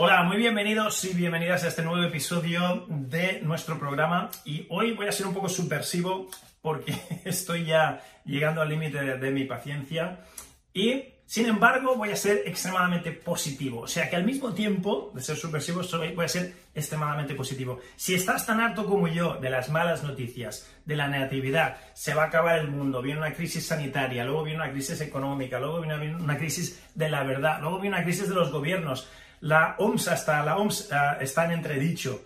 Hola, muy bienvenidos y bienvenidas a este nuevo episodio de nuestro programa. Y hoy voy a ser un poco subversivo porque estoy ya llegando al límite de, mi paciencia. Y sin embargo, voy a ser extremadamente positivo. O sea que al mismo tiempo de ser subversivo, voy a ser extremadamente positivo. Si estás tan harto como yo de las malas noticias, de la negatividad, se va a acabar el mundo, viene una crisis sanitaria, luego viene una crisis económica, luego viene una crisis de la verdad, luego viene una crisis de los gobiernos la OMS hasta la OMS uh, está en entredicho.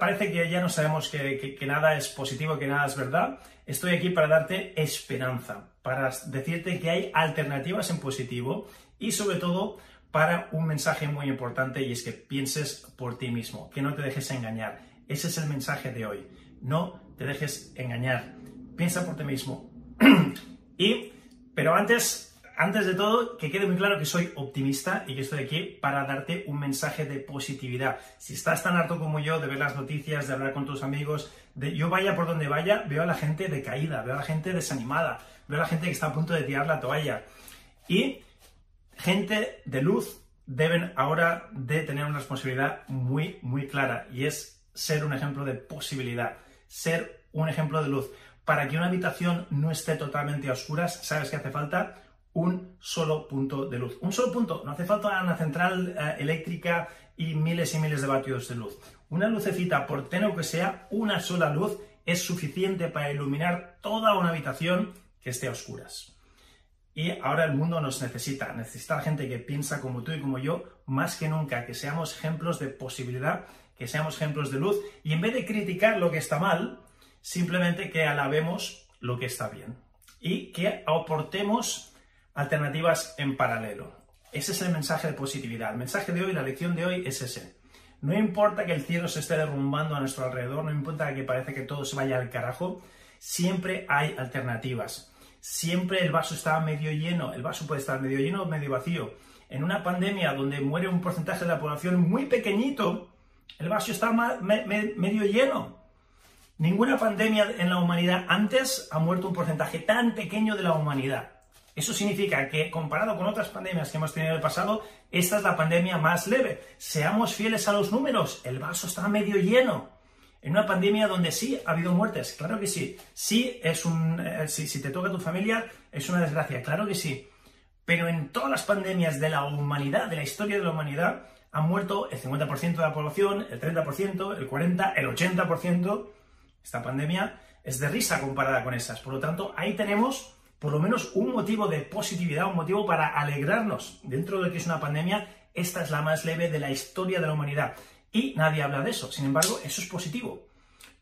Parece que ya no sabemos que, nada es positivo, que nada es verdad. Estoy aquí para darte esperanza, para decirte que hay alternativas en positivo y sobre todo para un mensaje muy importante y es que pienses por ti mismo, que no te dejes engañar. Ese es el mensaje de hoy. No te dejes engañar. Piensa por ti mismo. y, pero antes antes de todo, que quede muy claro que soy optimista y que estoy aquí para darte un mensaje de positividad. Si estás tan harto como yo de ver las noticias, de hablar con tus amigos, de yo vaya por donde vaya, veo a la gente decaída, veo a la gente desanimada, veo a la gente que está a punto de tirar la toalla. Y gente de luz deben ahora de tener una responsabilidad muy, muy clara y es ser un ejemplo de posibilidad, ser un ejemplo de luz. Para que una habitación no esté totalmente a oscuras, ¿sabes qué hace falta? Un solo punto de luz. Un solo punto, no hace falta una central eh, eléctrica y miles y miles de vatios de luz. Una lucecita, por tenue que sea, una sola luz es suficiente para iluminar toda una habitación que esté a oscuras. Y ahora el mundo nos necesita, necesita gente que piensa como tú y como yo, más que nunca, que seamos ejemplos de posibilidad, que seamos ejemplos de luz, y en vez de criticar lo que está mal, simplemente que alabemos lo que está bien. Y que aportemos alternativas en paralelo. Ese es el mensaje de positividad. El mensaje de hoy, la lección de hoy es ese. No importa que el cielo se esté derrumbando a nuestro alrededor, no importa que parece que todo se vaya al carajo, siempre hay alternativas. Siempre el vaso está medio lleno, el vaso puede estar medio lleno o medio vacío. En una pandemia donde muere un porcentaje de la población muy pequeñito, el vaso está medio lleno. Ninguna pandemia en la humanidad antes ha muerto un porcentaje tan pequeño de la humanidad. Eso significa que comparado con otras pandemias que hemos tenido en el pasado, esta es la pandemia más leve. Seamos fieles a los números, el vaso está medio lleno. En una pandemia donde sí ha habido muertes, claro que sí. Sí es un eh, si, te toca a tu familia es una desgracia, claro que sí. Pero en todas las pandemias de la humanidad, de la historia de la humanidad, han muerto el 50% de la población, el 30%, el 40%, el 80%. Esta pandemia es de risa comparada con esas. Por lo tanto, ahí tenemos por lo menos un motivo de positividad, un motivo para alegrarnos. Dentro de que es una pandemia, esta es la más leve de la historia de la humanidad. Y nadie habla de eso. Sin embargo, eso es positivo.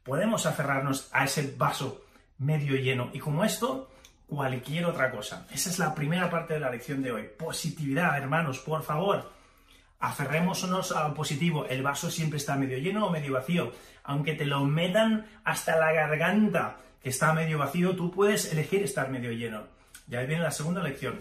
Podemos aferrarnos a ese vaso medio lleno. Y como esto, cualquier otra cosa. Esa es la primera parte de la lección de hoy. Positividad, hermanos, por favor. Aferrémonos a lo positivo. El vaso siempre está medio lleno o medio vacío. Aunque te lo metan hasta la garganta que está medio vacío, tú puedes elegir estar medio lleno. Y ahí viene la segunda lección.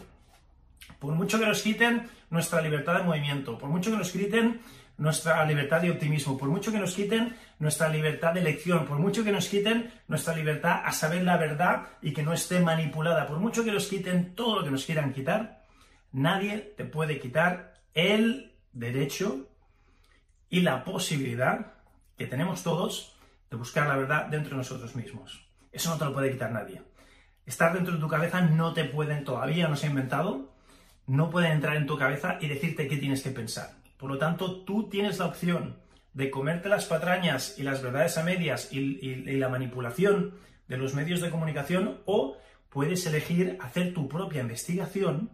Por mucho que nos quiten nuestra libertad de movimiento, por mucho que nos quiten nuestra libertad de optimismo, por mucho que nos quiten nuestra libertad de elección, por mucho que nos quiten nuestra libertad a saber la verdad y que no esté manipulada, por mucho que nos quiten todo lo que nos quieran quitar, nadie te puede quitar el derecho y la posibilidad que tenemos todos de buscar la verdad dentro de nosotros mismos. Eso no te lo puede quitar nadie. Estar dentro de tu cabeza no te pueden, todavía no se ha inventado, no pueden entrar en tu cabeza y decirte qué tienes que pensar. Por lo tanto, tú tienes la opción de comerte las patrañas y las verdades a medias y, la manipulación de los medios de comunicación o puedes elegir hacer tu propia investigación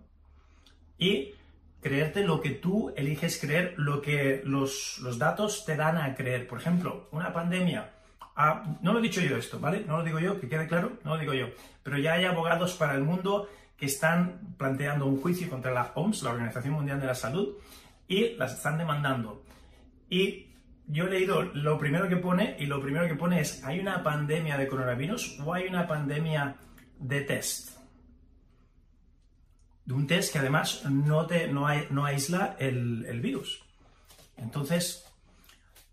y creerte lo que tú eliges creer, lo que los, los datos te dan a creer. Por ejemplo, una pandemia no lo he dicho yo esto, ¿vale? No lo digo yo, que quede claro, no lo digo yo. Pero ya hay abogados para el mundo que están planteando un juicio contra la OMS, la Organización Mundial de la Salud, y las están demandando. Y yo he leído lo primero que pone, y lo primero que pone es, ¿hay una pandemia de coronavirus o hay una pandemia de test? De un test que además no, te, no, no aísla el, el virus. Entonces,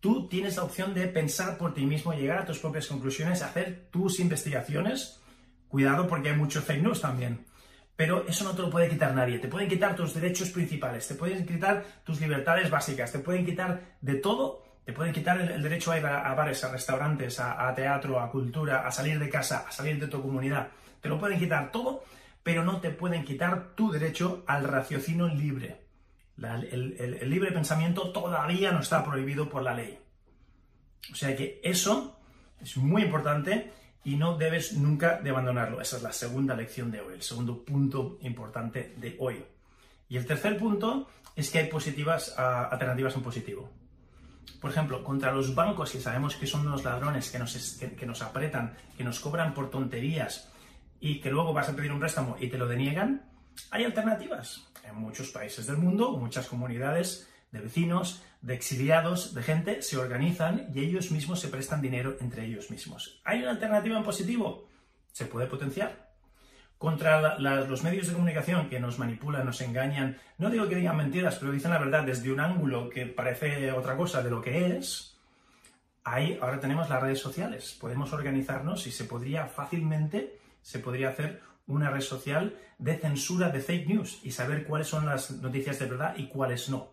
tú tienes la opción de pensar por ti mismo, llegar a tus propias conclusiones, hacer tus investigaciones. Cuidado porque hay muchos fake news también. Pero eso no te lo puede quitar nadie. Te pueden quitar tus derechos principales, te pueden quitar tus libertades básicas, te pueden quitar de todo. Te pueden quitar el, derecho a ir a, bares, a restaurantes, a, teatro, a cultura, a salir de casa, a salir de tu comunidad. Te lo pueden quitar todo, pero no te pueden quitar tu derecho al raciocinio libre. El, libre pensamiento todavía no está prohibido por la ley. O sea que eso es muy importante y no debes nunca abandonarlo. Esa es la segunda lección de hoy, el segundo punto importante de hoy. Y el tercer punto es que hay positivas ah, alternativas en positivo. Por ejemplo, contra los bancos, que sabemos que son unos ladrones que nos, que nos apretan, que nos cobran por tonterías y que luego vas a pedir un préstamo y te lo deniegan, hay alternativas. En muchos países del mundo, muchas comunidades de vecinos, de exiliados, de gente, se organizan y ellos mismos se prestan dinero entre ellos mismos. ¿Hay una alternativa en positivo? Se puede potenciar. Contra los medios de comunicación que nos manipulan, nos engañan, no digo que digan mentiras, pero dicen la verdad desde un ángulo que parece otra cosa de lo que es, ahí ahora tenemos las redes sociales. Podemos organizarnos y se podría fácilmente, se podría hacer una red social de censura de fake news y saber cuáles son las noticias de verdad y cuáles no.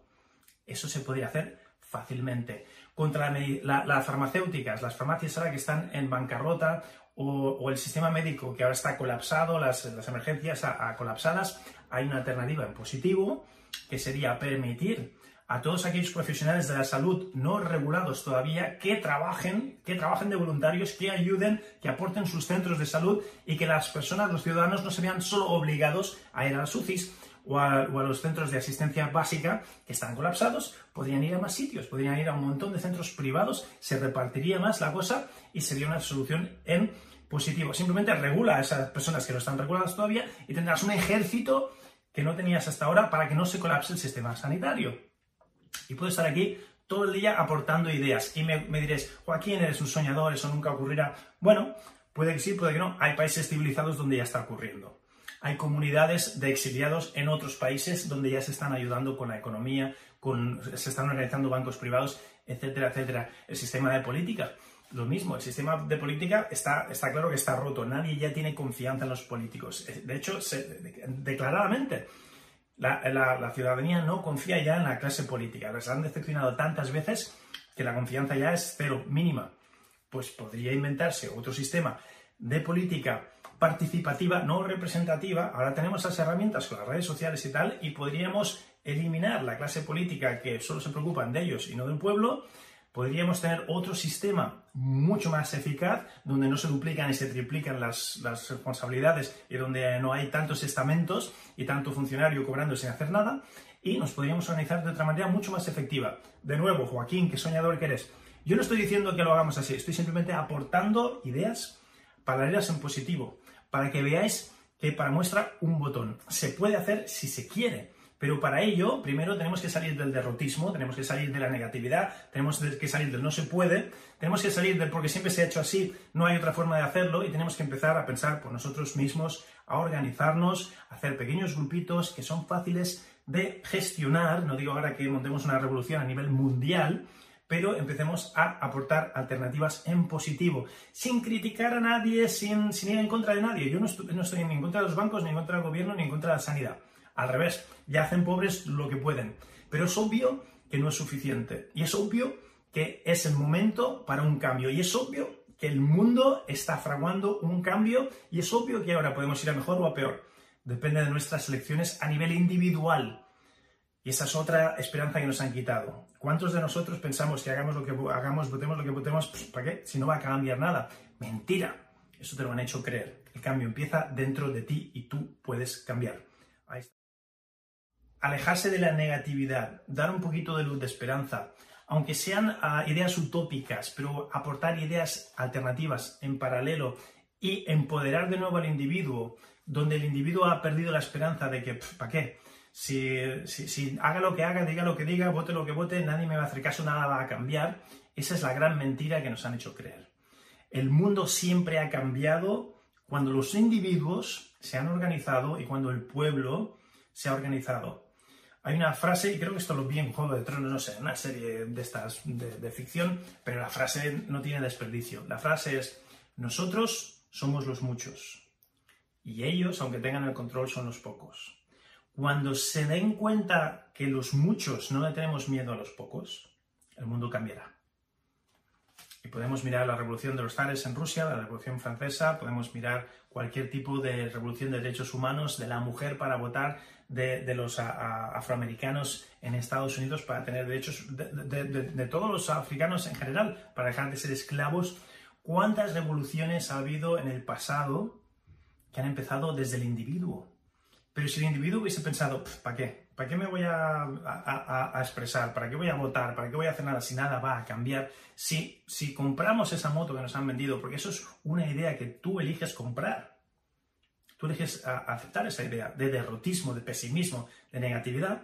Eso se podría hacer fácilmente. Contra las farmacéuticas, las farmacias ahora que están en bancarrota o, el sistema médico que ahora está colapsado, las, emergencias a, colapsadas, hay una alternativa en positivo que sería permitir a todos aquellos profesionales de la salud no regulados todavía que trabajen, que trabajen de voluntarios, que ayuden, que aporten sus centros de salud y que las personas, los ciudadanos, no se vean solo obligados a ir a las UCIs, o a, los centros de asistencia básica que están colapsados, podrían ir a más sitios, podrían ir a un montón de centros privados, se repartiría más la cosa y sería una solución en positivo. Simplemente regula a esas personas que no están reguladas todavía y tendrás un ejército que no tenías hasta ahora para que no se colapse el sistema sanitario. Y puedo estar aquí todo el día aportando ideas. Y me, me diréis, Joaquín, eres un soñador, eso nunca ocurrirá. Bueno, puede que sí, puede que no. Hay países civilizados donde ya está ocurriendo hay comunidades de exiliados en otros países donde ya se están ayudando con la economía, con, se están organizando bancos privados, etcétera, etcétera. El sistema de política, lo mismo, el sistema de política está, está claro que está roto, nadie ya tiene confianza en los políticos. De hecho, declaradamente, la, ciudadanía no confía ya en la clase política. Les han decepcionado tantas veces que la confianza ya es cero, mínima. Pues podría inventarse otro sistema de política participativa, no representativa, ahora tenemos esas herramientas con las redes sociales y tal, y podríamos eliminar la clase política que solo se preocupan de ellos y no del pueblo, podríamos tener otro sistema mucho más eficaz, donde no se duplican y se triplican las, las, responsabilidades y donde no hay tantos estamentos y tanto funcionario cobrando sin hacer nada, y nos podríamos organizar de otra manera mucho más efectiva. De nuevo, Joaquín, qué soñador que eres. Yo no estoy diciendo que lo hagamos así, estoy simplemente aportando ideas paralelas en positivo para que veáis que para muestra un botón. Se puede hacer si se quiere, pero para ello primero tenemos que salir del derrotismo, tenemos que salir de la negatividad, tenemos que salir del no se puede, tenemos que salir del porque siempre se ha hecho así, no hay otra forma de hacerlo y tenemos que empezar a pensar por nosotros mismos, a organizarnos, a hacer pequeños grupitos que son fáciles de gestionar, no digo ahora que montemos una revolución a nivel mundial, pero empecemos a aportar alternativas en positivo, sin criticar a nadie, sin, ir en contra de nadie. Yo no no estoy ni en contra de los bancos, ni en contra del gobierno, ni en contra de la sanidad. Al revés, ya hacen pobres lo que pueden. Pero es obvio que no es suficiente. Y es obvio que es el momento para un cambio. Y es obvio que el mundo está fraguando un cambio. Y es obvio que ahora podemos ir a mejor o a peor. Depende de nuestras elecciones a nivel individual. Y esa es otra esperanza que nos han quitado. ¿Cuántos de nosotros pensamos que hagamos lo que hagamos, votemos lo que votemos, pues, ¿para qué? Si no va a cambiar nada. Mentira. Eso te lo han hecho creer. El cambio empieza dentro de ti y tú puedes cambiar. Alejarse de la negatividad, dar un poquito de luz, de esperanza, aunque sean ah, ideas utópicas, pero aportar ideas alternativas en paralelo y empoderar de nuevo al individuo donde el individuo ha perdido la esperanza de que, ¿para qué? Si, si, haga lo que haga, diga lo que diga, vote lo que vote, nadie me va a hacer caso, nada va a cambiar. Esa es la gran mentira que nos han hecho creer. El mundo siempre ha cambiado cuando los individuos se han organizado y cuando el pueblo se ha organizado. Hay una frase, y creo que esto lo vi en Juego de Tronos, no sé, una serie de estas de, ficción, pero la frase no tiene desperdicio. La frase es, nosotros somos los muchos y ellos, aunque tengan el control, son los pocos. Cuando se den cuenta que los muchos no le tenemos miedo a los pocos, el mundo cambiará. Y podemos mirar la revolución de los zares en Rusia, la revolución francesa, podemos mirar cualquier tipo de revolución de derechos humanos, de la mujer para votar, de, los afroamericanos en Estados Unidos para tener derechos, de, todos los africanos en general, para dejar de ser esclavos. ¿Cuántas revoluciones ha habido en el pasado que han empezado desde el individuo? Pero si el individuo hubiese pensado, ¿para qué? ¿Para qué me voy a, expresar? ¿Para qué voy a votar? ¿Para qué voy a hacer nada si nada va a cambiar? Si, si compramos esa moto que nos han vendido, porque eso es una idea que tú eliges comprar, tú eliges aceptar esa idea de derrotismo, de pesimismo, de negatividad,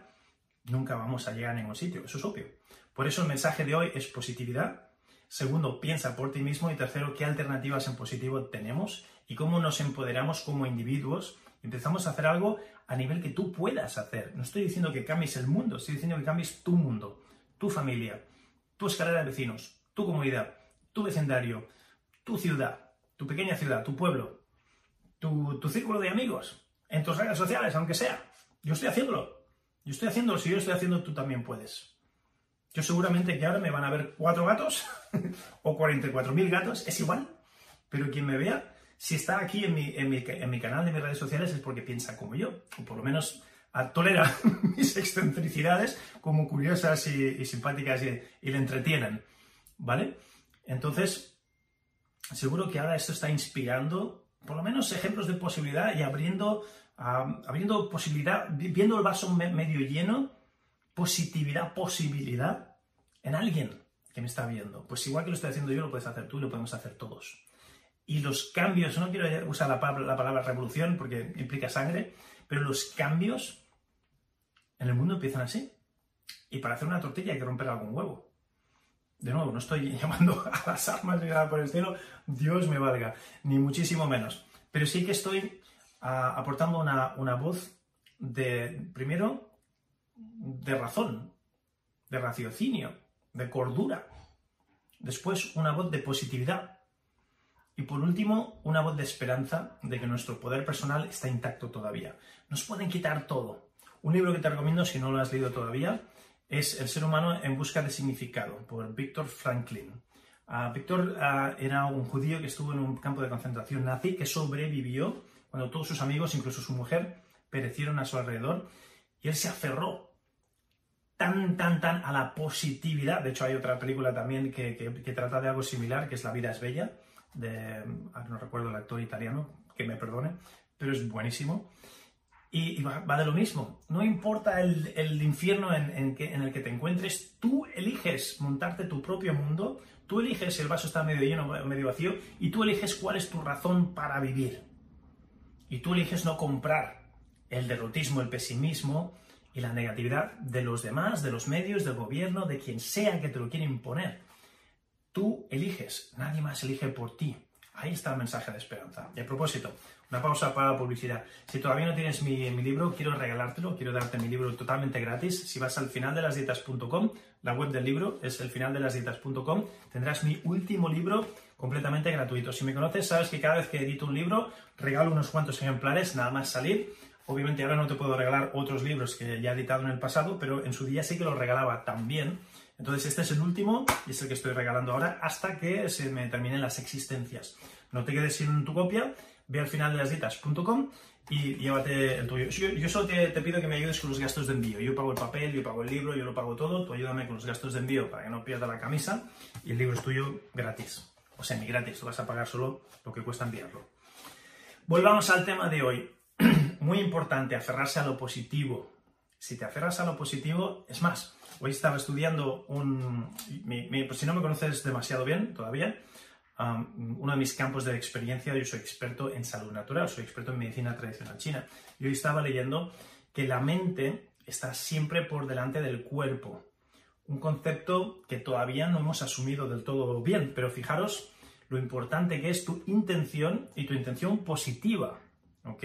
nunca vamos a llegar a ningún sitio, eso es obvio. Por eso el mensaje de hoy es positividad. Segundo, piensa por ti mismo. Y tercero, qué alternativas en positivo tenemos y cómo nos empoderamos como individuos Empezamos a hacer algo a nivel que tú puedas hacer. No estoy diciendo que cambies el mundo, estoy diciendo que cambies tu mundo, tu familia, tu escalera de vecinos, tu comunidad, tu vecindario, tu ciudad, tu pequeña ciudad, tu pueblo, tu, círculo de amigos, en tus redes sociales, aunque sea. Yo estoy haciéndolo. Yo estoy haciéndolo. Si yo estoy haciendo, tú también puedes. Yo seguramente que ahora me van a ver cuatro gatos o 44.000 gatos, es igual. Pero quien me vea si está aquí en mi, en mi, en mi canal de mis redes sociales es porque piensa como yo, o por lo menos tolera mis excentricidades como curiosas y, simpáticas y, le entretienen, ¿vale? Entonces, seguro que ahora esto está inspirando por lo menos ejemplos de posibilidad y abriendo, abriendo posibilidad, viendo el vaso medio lleno, positividad, posibilidad en alguien que me está viendo. Pues igual que lo estoy haciendo yo, lo puedes hacer tú y lo podemos hacer todos y los cambios, no quiero usar la palabra, revolución porque implica sangre, pero los cambios en el mundo empiezan así. Y para hacer una tortilla hay que romper algún huevo. De nuevo, no estoy llamando a las armas ni nada por el estilo, Dios me valga, ni muchísimo menos. Pero sí que estoy ah, aportando una, una voz de, primero, de razón, de raciocinio, de cordura. Después, una voz de positividad, y por último, una voz de esperanza de que nuestro poder personal está intacto todavía. Nos pueden quitar todo. Un libro que te recomiendo, si no lo has leído todavía, es El ser humano en busca de significado, por Víctor Franklin. Uh, Víctor ah, era un judío que estuvo en un campo de concentración nazi, que sobrevivió cuando todos sus amigos, incluso su mujer, perecieron a su alrededor, y él se aferró tan, tan, tan a la positividad. De hecho, hay otra película también que, que trata de algo similar, que es La vida es bella de, ah, no recuerdo el actor italiano, que me perdone, pero es buenísimo. Y, va, de lo mismo, no importa el, infierno en, en, el que te encuentres, tú eliges montarte tu propio mundo, tú eliges si el vaso está medio lleno o medio vacío, y tú eliges cuál es tu razón para vivir. Y tú eliges no comprar el derrotismo, el pesimismo y la negatividad de los demás, de los medios, del gobierno, de quien sea que te lo quiera imponer. Tú eliges, nadie más elige por ti. Ahí está el mensaje de esperanza. Y a propósito, una pausa para la publicidad. Si todavía no tienes mi, libro, quiero regalártelo, quiero darte mi libro totalmente gratis. Si vas al final de las dietas.com, la web del libro es el final de las dietas.com, tendrás mi último libro completamente gratuito. Si me conoces, sabes que cada vez que edito un libro, regalo unos cuantos ejemplares, nada más salir. Obviamente ahora no te puedo regalar otros libros que ya he editado en el pasado, pero en su día sí que los regalaba también. Entonces este es el último y es el que estoy regalando ahora hasta que se me terminen las existencias. No te quedes sin tu copia, ve al final de las dietas.com y llévate el tuyo. Yo, solo te, pido que me ayudes con los gastos de envío. Yo pago el papel, yo pago el libro, yo lo pago todo. Tú ayúdame con los gastos de envío para que no pierda la camisa y el libro es tuyo gratis. O semi gratis, tú vas a pagar solo lo que cuesta enviarlo. Volvamos al tema de hoy. Muy importante, aferrarse a lo positivo. Si te aferras a lo positivo, es más, Hoy estaba estudiando un... Pues si no me conoces demasiado bien todavía, uno de mis campos de experiencia, yo soy experto en salud natural, soy experto en medicina tradicional china. Y hoy estaba leyendo que la mente está siempre por delante del cuerpo. Un concepto que todavía no hemos asumido del todo bien, pero fijaros lo importante que es tu intención y tu intención positiva. ¿ok?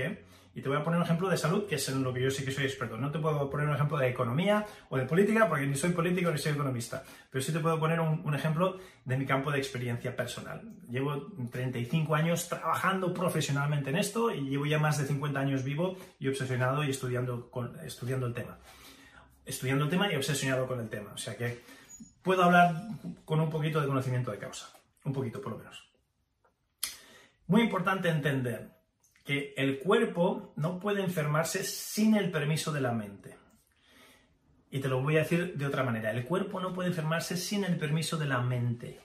Y te voy a poner un ejemplo de salud, que es en lo que yo sí que soy experto. No te puedo poner un ejemplo de economía o de política, porque ni soy político ni soy economista. Pero sí te puedo poner un, ejemplo de mi campo de experiencia personal. Llevo 35 años trabajando profesionalmente en esto y llevo ya más de 50 años vivo y obsesionado y estudiando, estudiando el tema. Estudiando el tema y obsesionado con el tema. O sea que puedo hablar con un poquito de conocimiento de causa. Un poquito, por lo menos. Muy importante entender que el cuerpo no puede enfermarse sin el permiso de la mente. Y te lo voy a decir de otra manera. El cuerpo no puede enfermarse sin el permiso de la mente.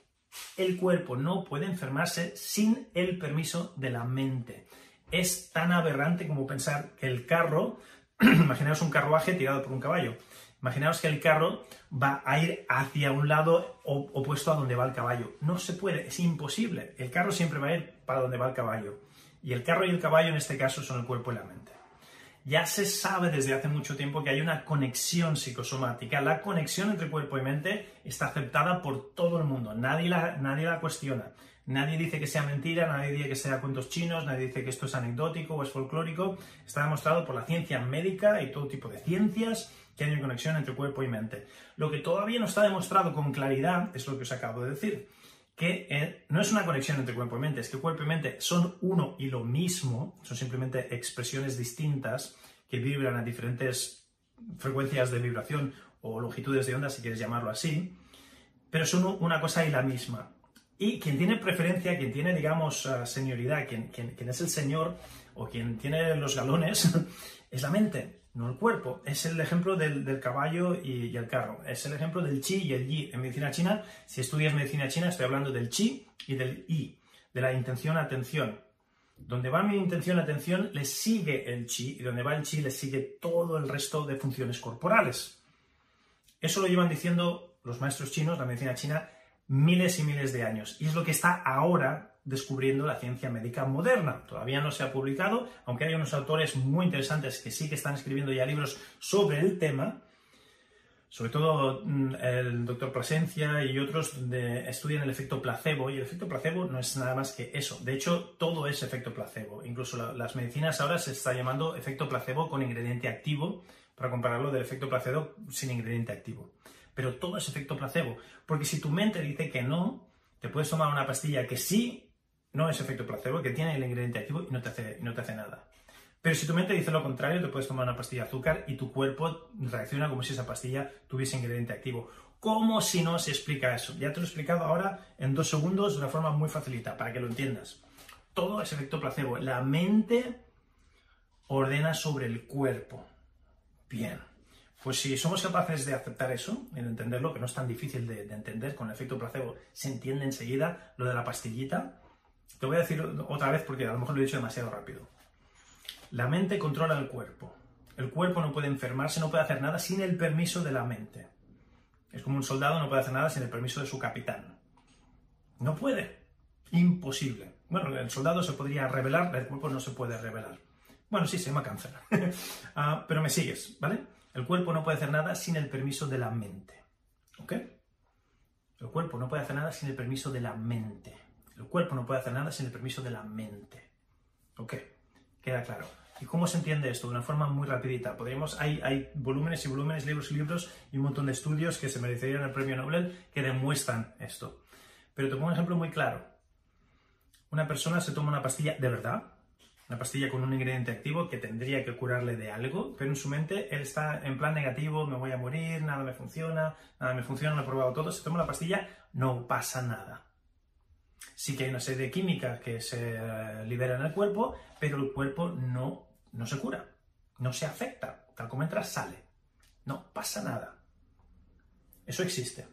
El cuerpo no puede enfermarse sin el permiso de la mente. Es tan aberrante como pensar que el carro, imaginaos un carruaje tirado por un caballo. Imaginaos que el carro va a ir hacia un lado opuesto a donde va el caballo. No se puede, es imposible. El carro siempre va a ir para donde va el caballo. Y el carro y el caballo en este caso son el cuerpo y la mente. Ya se sabe desde hace mucho tiempo que hay una conexión psicosomática. La conexión entre cuerpo y mente está aceptada por todo el mundo. Nadie la, nadie la cuestiona. Nadie dice que sea mentira, nadie dice que sea cuentos chinos, nadie dice que esto es anecdótico o es folclórico. Está demostrado por la ciencia médica y todo tipo de ciencias que hay una conexión entre cuerpo y mente. Lo que todavía no está demostrado con claridad es lo que os acabo de decir que eh, no es una conexión entre cuerpo y mente, es que cuerpo y mente son uno y lo mismo, son simplemente expresiones distintas que vibran a diferentes frecuencias de vibración o longitudes de onda, si quieres llamarlo así, pero son una cosa y la misma. Y quien tiene preferencia, quien tiene, digamos, uh, senioridad, quien, quien es el señor o quien tiene los galones, es la mente no el cuerpo. Es el ejemplo del, caballo y, el carro. Es el ejemplo del chi y el yi. En medicina china, si estudias medicina china, estoy hablando del chi y del yi, de la intención-atención. Donde va mi intención-atención, le sigue el chi, y donde va el chi, le sigue todo el resto de funciones corporales. Eso lo llevan diciendo los maestros chinos, la medicina china, miles y miles de años. Y es lo que está ahora descubriendo la ciencia médica moderna. Todavía no se ha publicado, aunque hay unos autores muy interesantes que sí que están escribiendo ya libros sobre el tema, sobre todo mm, el doctor Plasencia y otros estudian el efecto placebo, y el efecto placebo no es nada más que eso. De hecho, todo es efecto placebo. Incluso las medicinas ahora se está llamando efecto placebo con ingrediente activo, para compararlo del efecto placebo sin ingrediente activo. Pero todo es efecto placebo, porque si tu mente dice que no, te puedes tomar una pastilla que sí no es efecto placebo, que tiene el ingrediente activo y no te hace, nada. Pero si tu mente dice lo contrario, te puedes tomar una pastilla de azúcar y tu cuerpo reacciona como si esa pastilla tuviese ingrediente activo. ¿Cómo si no se explica eso? Ya te lo he explicado ahora en dos segundos de una forma muy facilita, para que lo entiendas. Todo es efecto placebo. La mente ordena sobre el cuerpo. Bien. Pues si somos capaces de aceptar eso, de entenderlo, que no es tan difícil de, de entender, con el efecto placebo se entiende enseguida lo de la pastillita, te voy a decir otra vez porque a lo mejor lo he dicho demasiado rápido. La mente controla el cuerpo. El cuerpo no puede enfermarse, no puede hacer nada sin el permiso de la mente. Es como un soldado no puede hacer nada sin el permiso de su capitán. No puede. Imposible. Bueno, el soldado se podría revelar, el cuerpo no se puede revelar. Bueno, sí, se llama cáncer. Ah, pero me sigues, ¿vale? El cuerpo no puede hacer nada sin el permiso de la mente. ¿Ok? El cuerpo no puede hacer nada sin el permiso de la mente. El cuerpo no puede hacer nada sin el permiso de la mente. ¿Ok? Queda claro. ¿Y cómo se entiende esto? De una forma muy rapidita. Podríamos, hay, hay volúmenes y volúmenes, libros y libros y un montón de estudios que se merecerían el premio Nobel que demuestran esto. Pero te pongo un ejemplo muy claro. Una persona se toma una pastilla de verdad, una pastilla con un ingrediente activo que tendría que curarle de algo, pero en su mente él está en plan negativo, me voy a morir, nada me funciona, nada me funciona, lo he probado todo, se toma la pastilla, no pasa nada. Sí que hay una serie de químicas que se eh, liberan el cuerpo, pero el cuerpo no, no se cura, no se afecta. Tal como entra, sale. No pasa nada. Eso existe.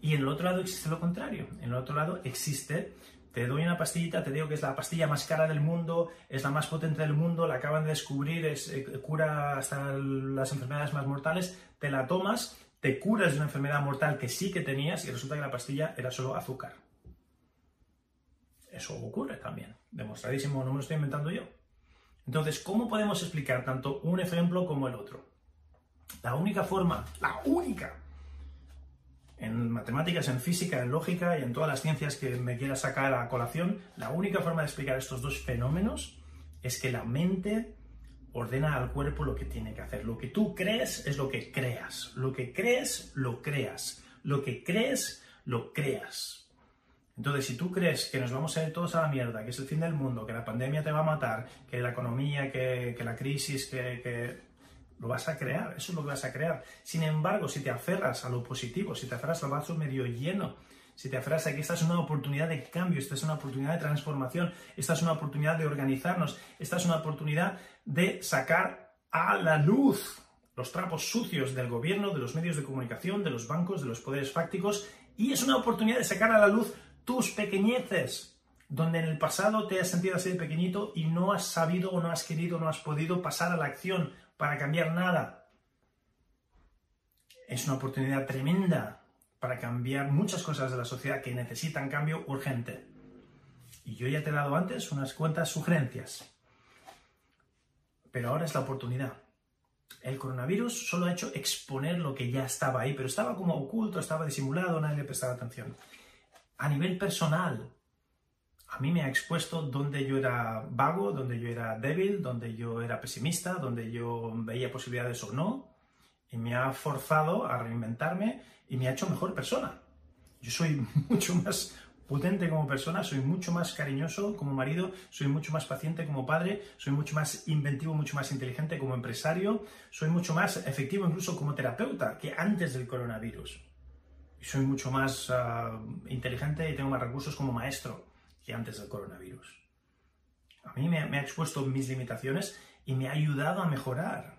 Y en el otro lado existe lo contrario. En el otro lado existe, te doy una pastillita, te digo que es la pastilla más cara del mundo, es la más potente del mundo, la acaban de descubrir, es, eh, cura hasta las enfermedades más mortales, te la tomas, te curas de una enfermedad mortal que sí que tenías y resulta que la pastilla era solo azúcar. Eso ocurre también. Demostradísimo, no me lo estoy inventando yo. Entonces, ¿cómo podemos explicar tanto un ejemplo como el otro? La única forma, la única, en matemáticas, en física, en lógica y en todas las ciencias que me quiera sacar a colación, la única forma de explicar estos dos fenómenos es que la mente ordena al cuerpo lo que tiene que hacer. Lo que tú crees es lo que creas. Lo que crees, lo creas. Lo que crees, lo creas. Entonces, si tú crees que nos vamos a ir todos a la mierda, que es el fin del mundo, que la pandemia te va a matar, que la economía, que, la crisis, que, lo vas a crear, eso es lo que vas a crear. Sin embargo, si te aferras a lo positivo, si te aferras al vaso medio lleno, si te aferras a que esta es una oportunidad de cambio, esta es una oportunidad de transformación, esta es una oportunidad de organizarnos, esta es una oportunidad de sacar a la luz los trapos sucios del gobierno, de los medios de comunicación, de los bancos, de los poderes fácticos, y es una oportunidad de sacar a la luz tus pequeñeces, donde en el pasado te has sentido así de pequeñito y no has sabido o no has querido o no has podido pasar a la acción para cambiar nada. Es una oportunidad tremenda para cambiar muchas cosas de la sociedad que necesitan cambio urgente. Y yo ya te he dado antes unas cuantas sugerencias. Pero ahora es la oportunidad. El coronavirus solo ha hecho exponer lo que ya estaba ahí, pero estaba como oculto, estaba disimulado, nadie le prestaba atención a nivel personal, a mí me ha expuesto donde yo era vago, donde yo era débil, donde yo era pesimista, donde yo veía posibilidades o no, y me ha forzado a reinventarme y me ha hecho mejor persona. Yo soy mucho más potente como persona, soy mucho más cariñoso como marido, soy mucho más paciente como padre, soy mucho más inventivo, mucho más inteligente como empresario, soy mucho más efectivo incluso como terapeuta que antes del coronavirus soy mucho más ah, inteligente y tengo más recursos como maestro que antes del coronavirus. A mí me, ha expuesto mis limitaciones y me ha ayudado a mejorar.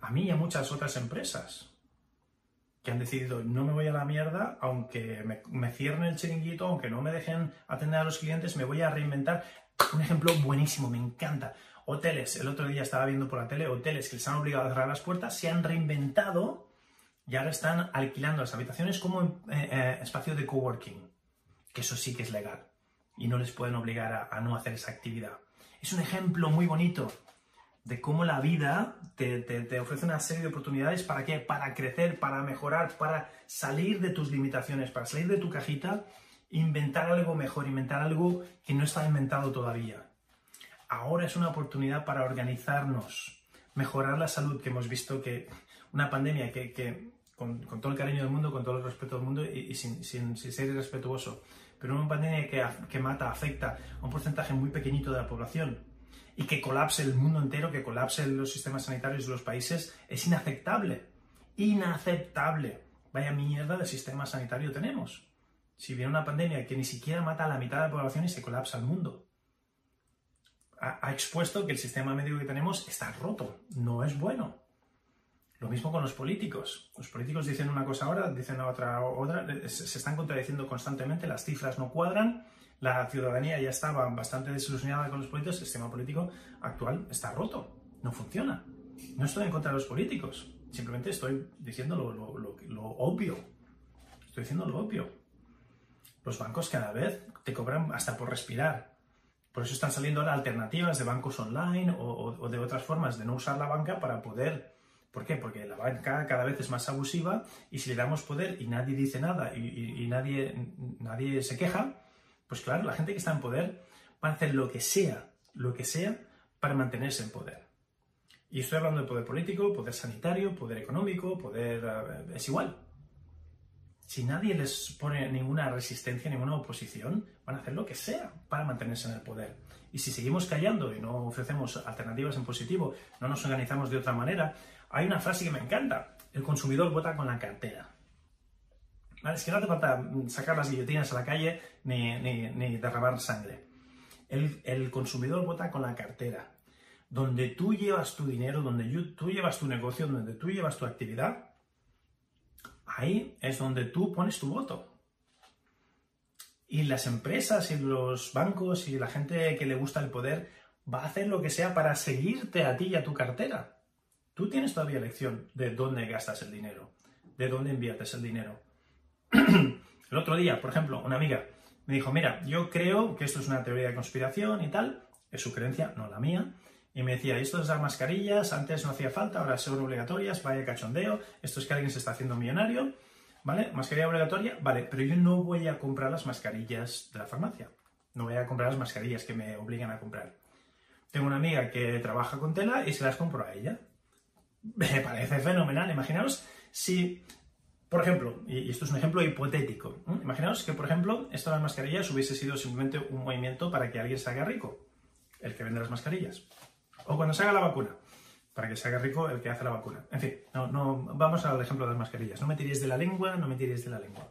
A mí y a muchas otras empresas que han decidido no me voy a la mierda, aunque me, me cierren el chiringuito, aunque no me dejen atender a los clientes, me voy a reinventar. Un ejemplo buenísimo, me encanta. Hoteles, el otro día estaba viendo por la tele, hoteles que les han obligado a cerrar las puertas, se han reinventado y ahora están alquilando las habitaciones como eh, eh, espacio de coworking, que eso sí que es legal y no les pueden obligar a, no hacer esa actividad. Es un ejemplo muy bonito de cómo la vida te, ofrece una serie de oportunidades para qué? Para crecer, para mejorar, para salir de tus limitaciones, para salir de tu cajita, inventar algo mejor, inventar algo que no está inventado todavía. Ahora es una oportunidad para organizarnos, mejorar la salud, que hemos visto que una pandemia que, con, todo el cariño del mundo, con todo el respeto del mundo y, sin, ser irrespetuoso. Pero una pandemia que, mata, afecta a un porcentaje muy pequeñito de la población y que colapse el mundo entero, que colapse los sistemas sanitarios de los países, es inaceptable. Inaceptable. Vaya mierda de sistema sanitario tenemos. Si viene una pandemia que ni siquiera mata a la mitad de la población y se colapsa el mundo. Ha expuesto que el sistema médico que tenemos está roto. No es bueno. Lo mismo con los políticos. Los políticos dicen una cosa ahora, dicen otra otra, se están contradiciendo constantemente, las cifras no cuadran, la ciudadanía ya estaba bastante desilusionada con los políticos, el sistema político actual está roto, no funciona. No estoy en contra de los políticos, simplemente estoy diciendo lo, obvio. Estoy diciendo lo obvio. Los bancos cada vez te cobran hasta por respirar. Por eso están saliendo ahora alternativas de bancos online o de otras formas de no usar la banca para poder ¿Por qué? Porque la banca cada vez es más abusiva y si le damos poder y nadie dice nada y, nadie, nadie se queja, pues claro, la gente que está en poder va a hacer lo que sea, lo que sea para mantenerse en poder. Y estoy hablando de poder político, poder sanitario, poder económico, poder... Es igual. Si nadie les pone ninguna resistencia, ninguna oposición, van a hacer lo que sea para mantenerse en el poder. Y si seguimos callando y no ofrecemos alternativas en positivo, no nos organizamos de otra manera, hay una frase que me encanta. El consumidor vota con la cartera. Es que no hace falta sacar las guillotinas a la calle ni, derramar sangre. El, consumidor vota con la cartera. Donde tú llevas tu dinero, donde tú llevas tu negocio, donde tú llevas tu actividad, ahí es donde tú pones tu voto. Y las empresas y los bancos y la gente que le gusta el poder va a hacer lo que sea para seguirte a ti y a tu cartera. Tú tienes todavía elección de dónde gastas el dinero, de dónde inviertes el dinero. el otro día, por ejemplo, una amiga me dijo, mira, yo creo que esto es una teoría de conspiración y tal, es su creencia, no la mía. Y me decía, esto es las mascarillas, antes no hacía falta, ahora son obligatorias, vaya cachondeo, esto es que alguien se está haciendo millonario, ¿vale? Mascarilla obligatoria, vale, pero yo no voy a comprar las mascarillas de la farmacia, no voy a comprar las mascarillas que me obligan a comprar. Tengo una amiga que trabaja con tela y se las compro a ella. Me parece fenomenal, imaginaos si por ejemplo, y esto es un ejemplo hipotético, imaginaos que, por ejemplo, esto de las mascarillas hubiese sido simplemente un movimiento para que alguien se haga rico, el que vende las mascarillas. O cuando se haga la vacuna, para que se haga rico el que hace la vacuna. En fin, no, vamos al ejemplo de las mascarillas. No me tiréis de la lengua, no me tiréis de la lengua.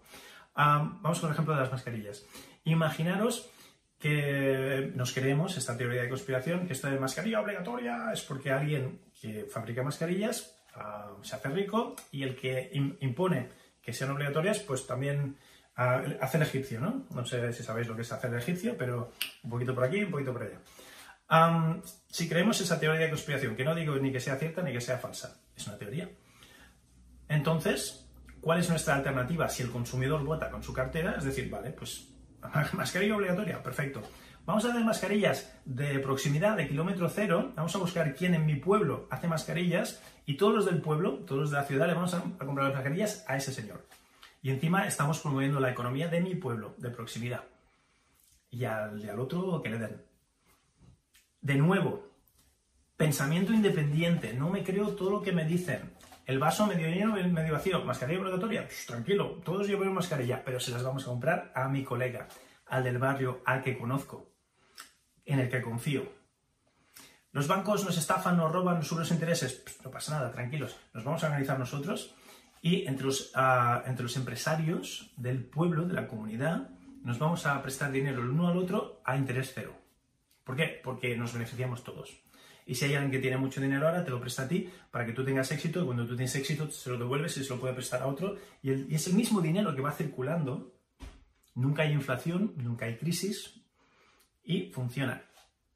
vamos con el ejemplo de las mascarillas. Imaginaros que nos creemos esta teoría de conspiración, que esto de mascarilla obligatoria es porque alguien que fabrica mascarillas se hace rico y el que impone que sean obligatorias, pues también hace el egipcio, ¿no? No sé si sabéis lo que es hacer el egipcio, pero un poquito por aquí, un poquito por allá. si creemos esa teoría de conspiración, que no digo ni que sea cierta ni que sea falsa, es una teoría. Entonces, ¿cuál es nuestra alternativa si el consumidor vota con su cartera? Es decir, vale, pues mascarilla obligatoria, perfecto. Vamos a hacer mascarillas de proximidad, de kilómetro cero. Vamos a buscar quién en mi pueblo hace mascarillas y todos los del pueblo, todos los de la ciudad, le vamos a, comprar las mascarillas a ese señor. Y encima estamos promoviendo la economía de mi pueblo, de proximidad. Y al, al otro que le den. De nuevo, pensamiento independiente. No me creo todo lo que me dicen. El vaso medio lleno, medio vacío. Mascarilla obligatoria. Pues, tranquilo, todos llevan mascarilla, pero se las vamos a comprar a mi colega, al del barrio, al que conozco en el que confío. Los bancos nos estafan, nos roban, nos suben los intereses. no pasa nada, tranquilos. Nos vamos a organizar nosotros y entre los, ah, entre los empresarios del pueblo, de la comunidad, nos vamos a prestar dinero el uno al otro a interés cero. ¿Por qué? Porque nos beneficiamos todos. Y si hay alguien que tiene mucho dinero ahora, te lo presta a ti para que tú tengas éxito y cuando tú tienes éxito se lo devuelves y se lo puede prestar a otro. Y, y es el mismo dinero que va circulando. Nunca hay inflación, nunca hay crisis, y funciona.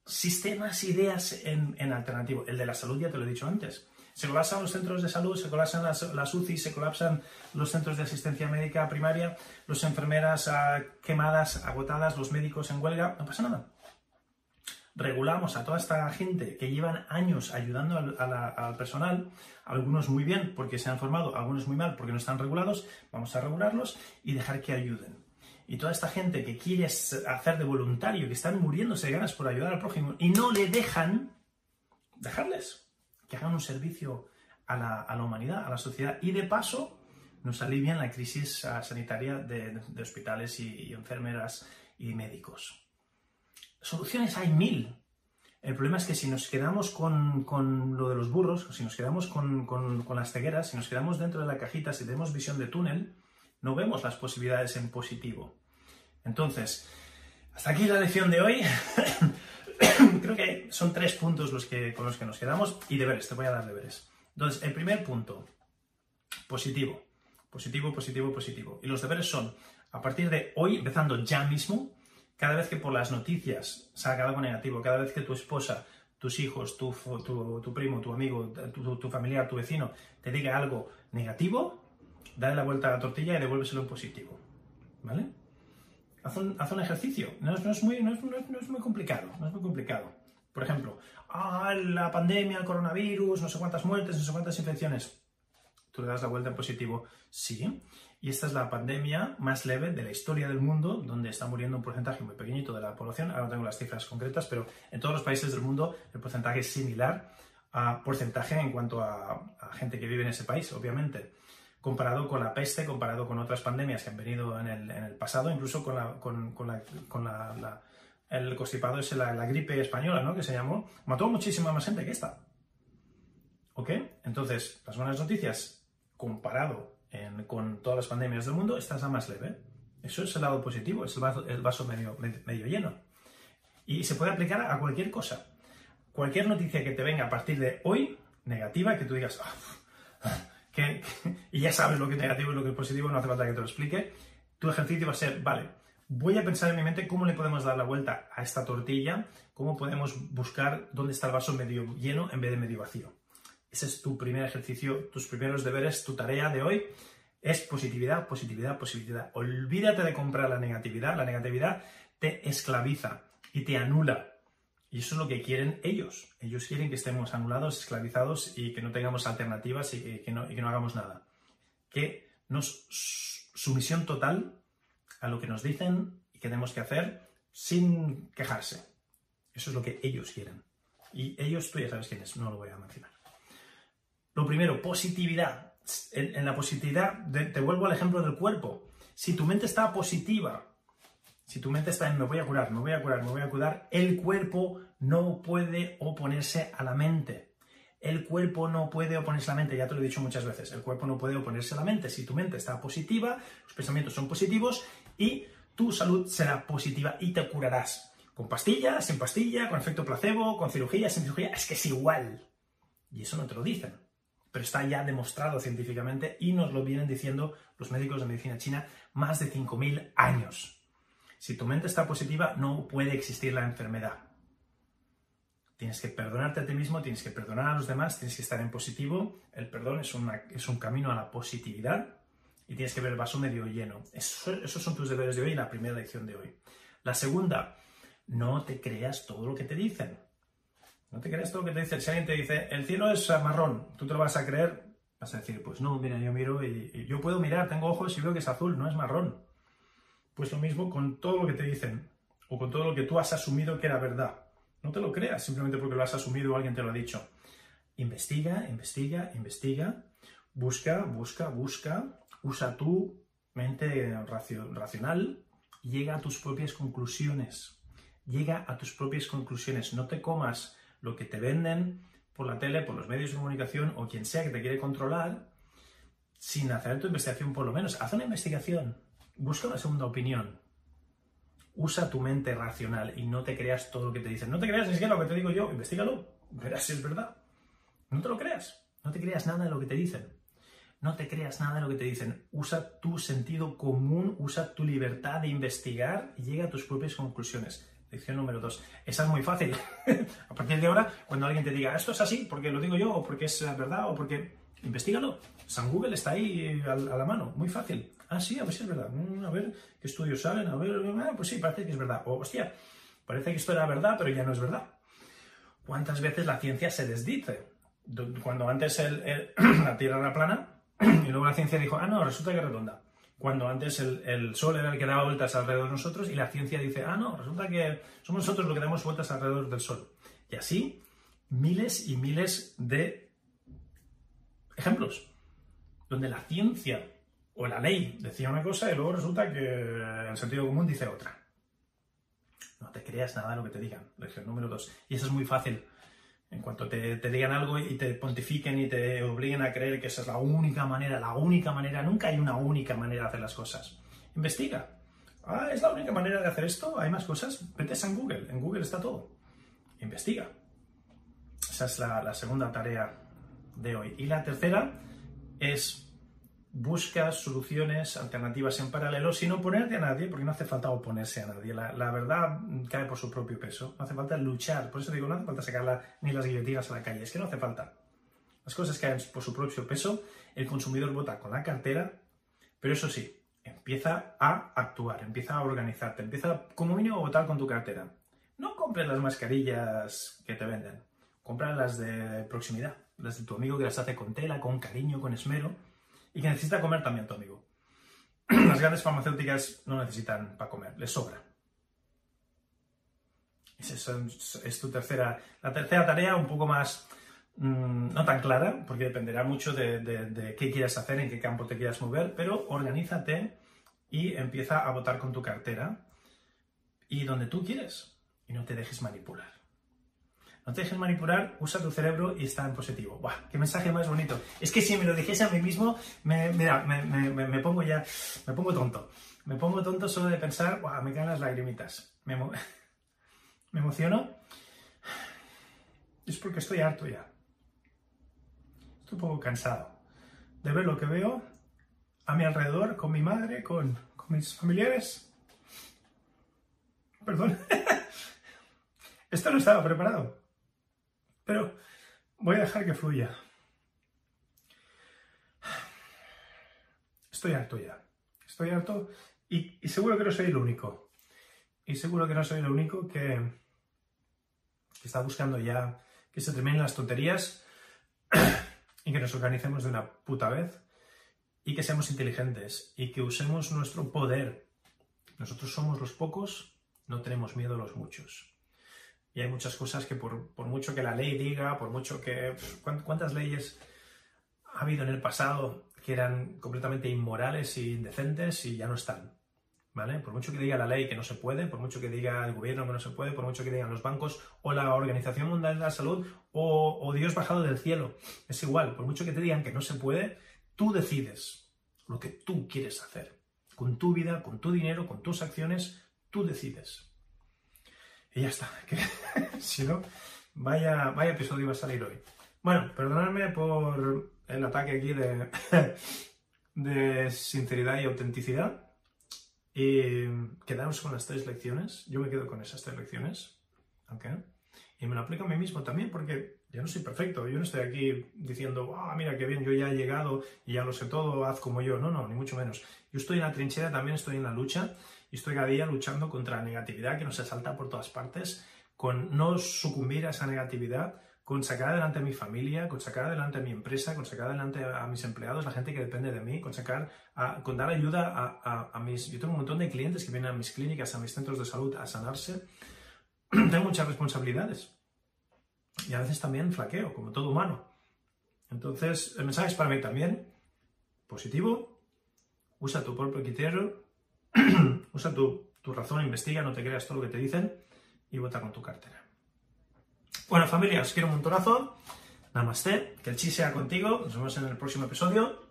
Sistemas, ideas en, alternativo. El de la salud ya te lo he dicho antes. Se colapsan los centros de salud, se colapsan las, las UCI, se colapsan los centros de asistencia médica primaria, las enfermeras ah, quemadas, agotadas, los médicos en huelga. No pasa nada. Regulamos a toda esta gente que llevan años ayudando al, al personal, algunos muy bien porque se han formado, algunos muy mal porque no están regulados. Vamos a regularlos y dejar que ayuden y toda esta gente que quiere hacer de voluntario, que están muriéndose de ganas por ayudar al prójimo y no le dejan, dejarles que hagan un servicio a la, humanidad, a la sociedad y de paso nos alivian la crisis ah, sanitaria de, hospitales y, enfermeras y médicos. Soluciones hay mil. El problema es que si nos quedamos con, lo de los burros, si nos quedamos con, con, las cegueras, si nos quedamos dentro de la cajita, si tenemos visión de túnel, no vemos las posibilidades en positivo. Entonces, hasta aquí la lección de hoy. Creo que son tres puntos los que, con los que nos quedamos y deberes, te voy a dar deberes. Entonces, el primer punto, positivo. Positivo, positivo, positivo. Y los deberes son, a partir de hoy, empezando ya mismo, cada vez que por las noticias salga algo negativo, cada vez que tu esposa, tus hijos, tu, primo, tu amigo, tu, tu familiar, tu vecino te diga algo negativo, dale la vuelta a la tortilla y devuélveselo en positivo. ¿Vale? Haz un, haz un ejercicio. No, es muy, no, es, muy, complicado. No es muy complicado. Por ejemplo, ah, la pandemia, el coronavirus, no sé cuántas muertes, no sé cuántas infecciones. Tú le das la vuelta en positivo. Sí. Y esta es la pandemia más leve de la historia del mundo, donde está muriendo un porcentaje muy pequeñito de la población. Ahora no tengo las cifras concretas, pero en todos los países del mundo el porcentaje es similar a porcentaje en cuanto a gente que vive en ese país, obviamente comparado con la peste, comparado con otras pandemias que han venido en el, pasado, incluso con, la, el constipado es la, gripe española, ¿no? Que se llamó, mató muchísima más gente que esta. ¿Ok? Entonces, las buenas noticias, comparado con todas las pandemias del mundo, esta es la más leve. Eso es el lado positivo, es el vaso, medio, medio lleno. Y se puede aplicar a cualquier cosa. Cualquier noticia que te venga a partir de hoy, negativa, que tú digas, y ya sabes lo que es negativo y lo que es positivo, no hace falta que te lo explique, tu ejercicio va a ser, vale, voy a pensar en mi mente cómo le podemos dar la vuelta a esta tortilla, cómo podemos buscar dónde está el vaso medio lleno en vez de medio vacío. Ese es tu primer ejercicio, tus primeros deberes, tu tarea de hoy. Es positividad, positividad, positividad. Olvídate de comprar la negatividad. La negatividad te esclaviza y te anula. Y eso es lo que quieren ellos. Ellos quieren que estemos anulados, esclavizados y que no tengamos alternativas y que, no, y que no hagamos nada. Que nos sumisión total a lo que nos dicen y que tenemos que hacer sin quejarse. Eso es lo que ellos quieren. Y ellos, tú ya sabes quiénes, no lo voy a mencionar. Lo primero, positividad. En, la positividad, te vuelvo al ejemplo del cuerpo. Si tu mente está positiva, si tu mente está en me voy a curar, me voy a curar, me voy a curar, el cuerpo no puede oponerse a la mente. El cuerpo no puede oponerse a la mente, ya te lo he dicho muchas veces, el cuerpo no puede oponerse a la mente. Si tu mente está positiva, los pensamientos son positivos y tu salud será positiva y te curarás. Con pastilla, sin pastilla, con efecto placebo, con cirugía, sin cirugía, es que es igual. Y eso no te lo dicen. Pero está ya demostrado científicamente y nos lo vienen diciendo los médicos de medicina china más de 5.000 años. Si tu mente está positiva, no puede existir la enfermedad. Tienes que perdonarte a ti mismo, tienes que perdonar a los demás, tienes que estar en positivo. El perdón es, es un camino a la positividad y tienes que ver el vaso medio lleno. esos son tus deberes de hoy y la primera lección de hoy. La segunda, no te creas todo lo que te dicen. No te creas todo lo que te dicen. Si alguien te dice, el cielo es marrón, tú te lo vas a creer, vas a decir, pues no, mira, yo miro y yo puedo mirar, tengo ojos y veo que es azul, no es marrón. Pues lo mismo con todo lo que te dicen o con todo lo que tú has asumido que era verdad. No te lo creas simplemente porque lo has asumido o alguien te lo ha dicho. Investiga, investiga, investiga, busca, busca, busca, usa tu mente racional llega a tus propias conclusiones. Llega a tus propias conclusiones. No te comas lo que te venden por la tele, por los medios de comunicación o quien sea que te quiere controlar sin hacer tu investigación por lo menos. Haz una investigación, busca una segunda opinión. Usa tu mente racional y no te creas todo lo que te dicen. No te creas ni siquiera lo que te digo yo, investigalo, verás si es verdad. No te lo creas, no te creas nada de lo que te dicen. No te creas nada de lo que te dicen. Usa tu sentido común, usa tu libertad de investigar y llega a tus propias conclusiones. Lección número dos. Esa es muy fácil. a partir de ahora, cuando alguien te diga esto es así, porque lo digo yo, o porque es verdad, o porque. Investígalo. San Google está ahí a la mano, muy fácil. Ah, sí, a ver si es verdad. Mm, a ver qué estudios salen, a ver, ah, pues sí, parece que es verdad. O, hostia, parece que esto era verdad, pero ya no es verdad. ¿Cuántas veces la ciencia se desdice? Cuando antes la Tierra era plana y luego la ciencia dijo, ah, no, resulta que es redonda. Cuando antes el, Sol era el que daba vueltas alrededor de nosotros y la ciencia dice, ah, no, resulta que somos nosotros los que damos vueltas alrededor del Sol. Y así, miles y miles de ejemplos, donde la ciencia o la ley decía una cosa y luego resulta que el sentido común dice otra. No te creas nada de lo que te digan. Lección número dos. Y eso es muy fácil. En cuanto te, digan algo y te pontifiquen y te obliguen a creer que esa es la única manera, la única manera, nunca hay una única manera de hacer las cosas. Investiga. Ah, ¿es la única manera de hacer esto? ¿Hay más cosas? Vete a Google. En Google está todo. Investiga. Esa es la segunda tarea de hoy. Y la tercera es busca soluciones alternativas en paralelo sin oponerte a nadie, porque no hace falta oponerse a nadie. La, verdad cae por su propio peso. No hace falta luchar. Por eso digo, no hace falta sacarla ni las guillotinas a la calle. Es que no hace falta. Las cosas caen por su propio peso. El consumidor vota con la cartera, pero eso sí, empieza a actuar, empieza a organizarte, empieza como mínimo a votar con tu cartera. No compres las mascarillas que te venden. Compra las de proximidad, las de tu amigo que las hace con tela, con cariño, con esmero y que necesita comer también tu amigo. Las grandes farmacéuticas no necesitan para comer, les sobra. Esa es tu tercera, la tercera tarea, un poco más, mm, no tan clara, porque dependerá mucho de, qué quieras hacer, en qué campo te quieras mover, pero organízate y empieza a votar con tu cartera y donde tú quieres y no te dejes manipular. No te dejes manipular, usa tu cerebro y está en positivo. ¡Buah! ¡Qué mensaje más bonito! Es que si me lo dijese a mí mismo, me, mira, me, pongo ya, me pongo tonto. Me pongo tonto solo de pensar, ¡buah! Me caen las lagrimitas. Me, me emociono. Es porque estoy harto ya. Estoy un poco cansado de ver lo que veo a mi alrededor, con mi madre, con, con mis familiares. Perdón. Esto no estaba preparado. Pero voy a dejar que fluya. estoy harto ya. Estoy harto y, seguro que no soy el único. Y seguro que no soy el único que, que está buscando ya que se terminen las tonterías y que nos organicemos de una puta vez y que seamos inteligentes y que usemos nuestro poder. Nosotros somos los pocos, no tenemos miedo a los muchos. Y hay muchas cosas que por, mucho que la ley diga, por mucho que... ¿Cuántas leyes ha habido en el pasado que eran completamente inmorales y indecentes y ya no están? ¿Vale? Por mucho que diga la ley que no se puede, por mucho que diga el gobierno que no se puede, por mucho que digan los bancos o la Organización Mundial de la Salud o, o Dios bajado del cielo, es igual, por mucho que te digan que no se puede, tú decides lo que tú quieres hacer. Con tu vida, con tu dinero, con tus acciones, tú decides. Y ya está. Que, si no, vaya, vaya episodio va a salir hoy. Bueno, perdonadme por el ataque aquí de, de sinceridad y autenticidad. Y quedamos con las tres lecciones. Yo me quedo con esas tres lecciones. ¿okay? Y me lo aplico a mí mismo también porque yo no soy perfecto. Yo no estoy aquí diciendo, ah, mira qué bien, yo ya he llegado y ya lo sé todo, haz como yo. No, no, ni mucho menos. Yo estoy en la trinchera, también estoy en la lucha y estoy cada día luchando contra la negatividad que nos asalta por todas partes, con no sucumbir a esa negatividad, con sacar adelante a mi familia, con sacar adelante a mi empresa, con sacar adelante a mis empleados, la gente que depende de mí, con sacar, con dar ayuda a, a, mis... Yo tengo un montón de clientes que vienen a mis clínicas, a mis centros de salud a sanarse. tengo muchas responsabilidades. Y a veces también flaqueo, como todo humano. Entonces, el mensaje es para mí también positivo. Usa tu propio criterio, Usa tu, razón, investiga, no te creas todo lo que te dicen y vota con tu cartera. Bueno, familia, os quiero un montonazo. Namaste, que el chi sea contigo. Nos vemos en el próximo episodio.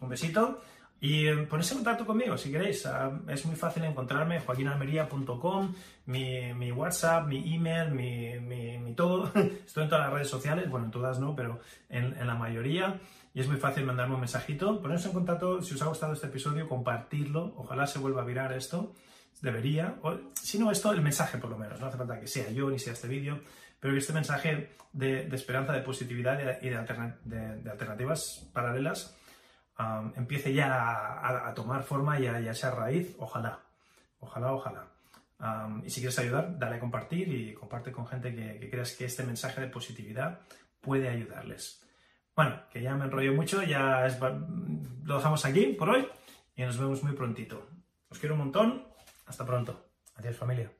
Un besito. Y eh, ponerse en contacto conmigo si queréis. Ah, es muy fácil encontrarme, joaquinalmería.com, mi, mi, WhatsApp, mi email, mi, mi, todo. Estoy en todas las redes sociales, bueno, en todas no, pero en, en la mayoría y es muy fácil mandarme un mensajito. Poneros en contacto, si os ha gustado este episodio, compartirlo. Ojalá se vuelva a virar esto. Debería. O, si no, esto, el mensaje por lo menos. No hace falta que sea yo ni sea este vídeo, pero que este mensaje de, esperanza, de positividad y de, alternativas paralelas empiece ya a, tomar forma y a, echar raíz. Ojalá. Ojalá, ojalá. y si quieres ayudar, dale a compartir y comparte con gente que, creas que este mensaje de positividad puede ayudarles. Bueno, que ya me enrollo mucho, ya lo dejamos aquí por hoy y nos vemos muy prontito. Os quiero un montón, hasta pronto. Adiós familia.